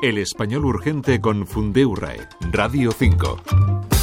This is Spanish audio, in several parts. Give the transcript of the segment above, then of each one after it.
El español urgente con Fundeu RAE, Radio 5.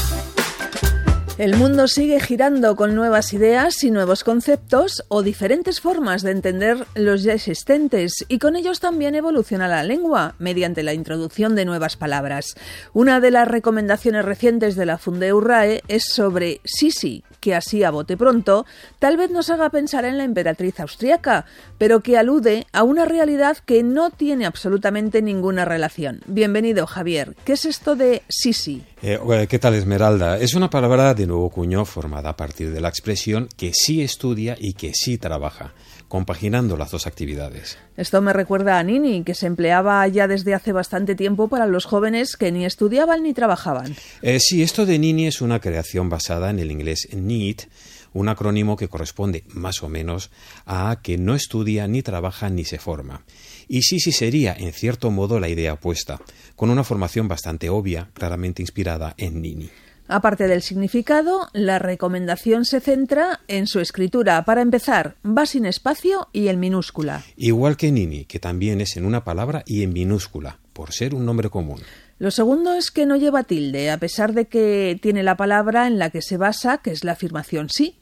El mundo sigue girando con nuevas ideas y nuevos conceptos o diferentes formas de entender los ya existentes y con ellos también evoluciona la lengua mediante la introducción de nuevas palabras. Una de las recomendaciones recientes de la Fundeu RAE es sobre Sisi, que así a bote pronto tal vez nos haga pensar en la emperatriz austriaca, pero que alude a una realidad que no tiene absolutamente ninguna relación. Bienvenido, Javier. ¿Qué es esto de Sisi? Eh, ¿Qué tal, Esmeralda? Es una palabra de nuevo cuño formada a partir de la expresión que sí estudia y que sí trabaja, compaginando las dos actividades. Esto me recuerda a Nini, que se empleaba ya desde hace bastante tiempo para los jóvenes que ni estudiaban ni trabajaban. Eh, sí, esto de Nini es una creación basada en el inglés NEET, un acrónimo que corresponde más o menos a que no estudia, ni trabaja, ni se forma. Y sí, sí sería, en cierto modo, la idea opuesta, con una formación bastante obvia, claramente inspirada en Nini. Aparte del significado, la recomendación se centra en su escritura. Para empezar, va sin espacio y en minúscula. Igual que Nini, que también es en una palabra y en minúscula, por ser un nombre común. Lo segundo es que no lleva tilde, a pesar de que tiene la palabra en la que se basa, que es la afirmación sí.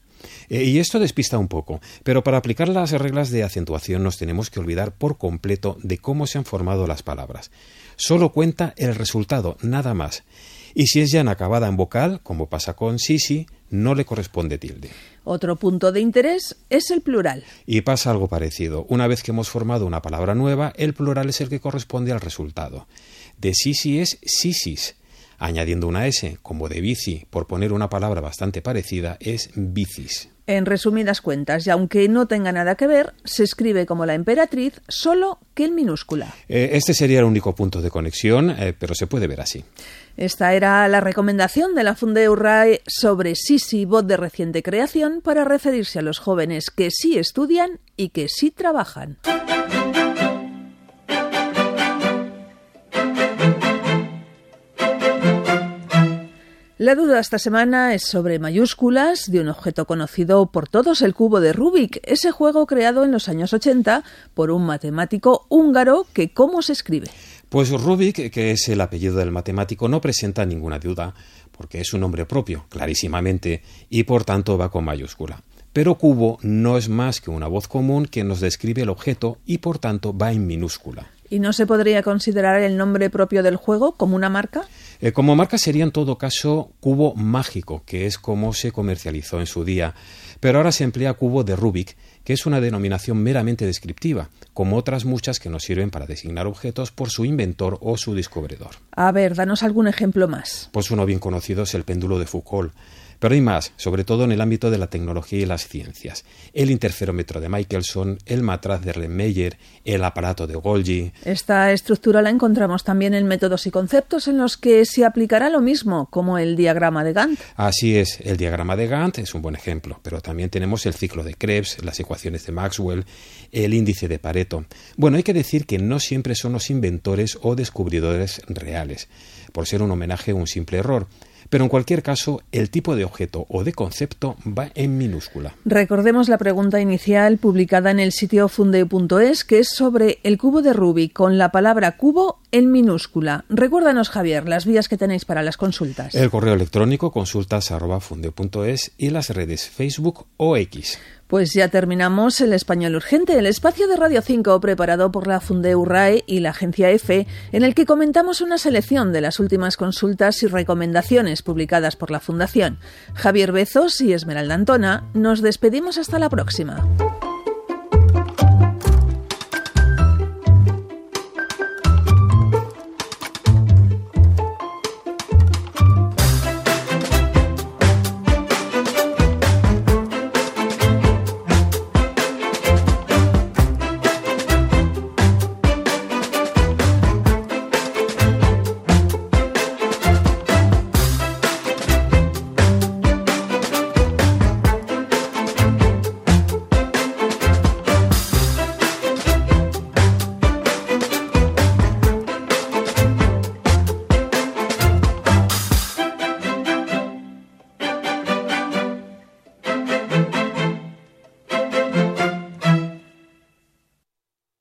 Eh, y esto despista un poco, pero para aplicar las reglas de acentuación nos tenemos que olvidar por completo de cómo se han formado las palabras. Solo cuenta el resultado, nada más. Y si es ya acabada en vocal, como pasa con Sisi, no le corresponde tilde. Otro punto de interés es el plural. Y pasa algo parecido. Una vez que hemos formado una palabra nueva, el plural es el que corresponde al resultado. De Sisi es sisis añadiendo una S, como de bici, por poner una palabra bastante parecida, es bicis. En resumidas cuentas, y aunque no tenga nada que ver, se escribe como la emperatriz, solo que en minúscula. Eh, este sería el único punto de conexión, eh, pero se puede ver así. Esta era la recomendación de la Fundeu RAE sobre Sisi, bot de reciente creación, para referirse a los jóvenes que sí estudian y que sí trabajan. La duda esta semana es sobre mayúsculas de un objeto conocido por todos, el cubo de Rubik, ese juego creado en los años 80 por un matemático húngaro que ¿cómo se escribe? Pues Rubik, que es el apellido del matemático, no presenta ninguna duda, porque es un nombre propio, clarísimamente, y por tanto va con mayúscula. Pero cubo no es más que una voz común que nos describe el objeto y por tanto va en minúscula. ¿Y no se podría considerar el nombre propio del juego como una marca? Eh, como marca sería en todo caso cubo mágico, que es como se comercializó en su día, pero ahora se emplea cubo de Rubik, que es una denominación meramente descriptiva, como otras muchas que nos sirven para designar objetos por su inventor o su descubridor. A ver, danos algún ejemplo más. Pues uno bien conocido es el péndulo de Foucault pero hay más, sobre todo en el ámbito de la tecnología y las ciencias. El interferómetro de Michelson, el matraz de Rennmeyer, el aparato de Golgi. Esta estructura la encontramos también en métodos y conceptos en los que se aplicará lo mismo, como el diagrama de Gantt. Así es, el diagrama de Gantt es un buen ejemplo, pero también tenemos el ciclo de Krebs, las ecuaciones de Maxwell, el índice de Pareto. Bueno, hay que decir que no siempre son los inventores o descubridores reales, por ser un homenaje a un simple error pero en cualquier caso el tipo de objeto o de concepto va en minúscula. Recordemos la pregunta inicial publicada en el sitio funde.es que es sobre el cubo de Rubik con la palabra cubo en minúscula. Recuérdanos, Javier, las vías que tenéis para las consultas. El correo electrónico consultas@funde.es y las redes Facebook o X. Pues ya terminamos el español urgente, el espacio de Radio 5 preparado por la Fundeu RAE y la agencia EFE, en el que comentamos una selección de las últimas consultas y recomendaciones publicadas por la Fundación. Javier Bezos y Esmeralda Antona, nos despedimos hasta la próxima.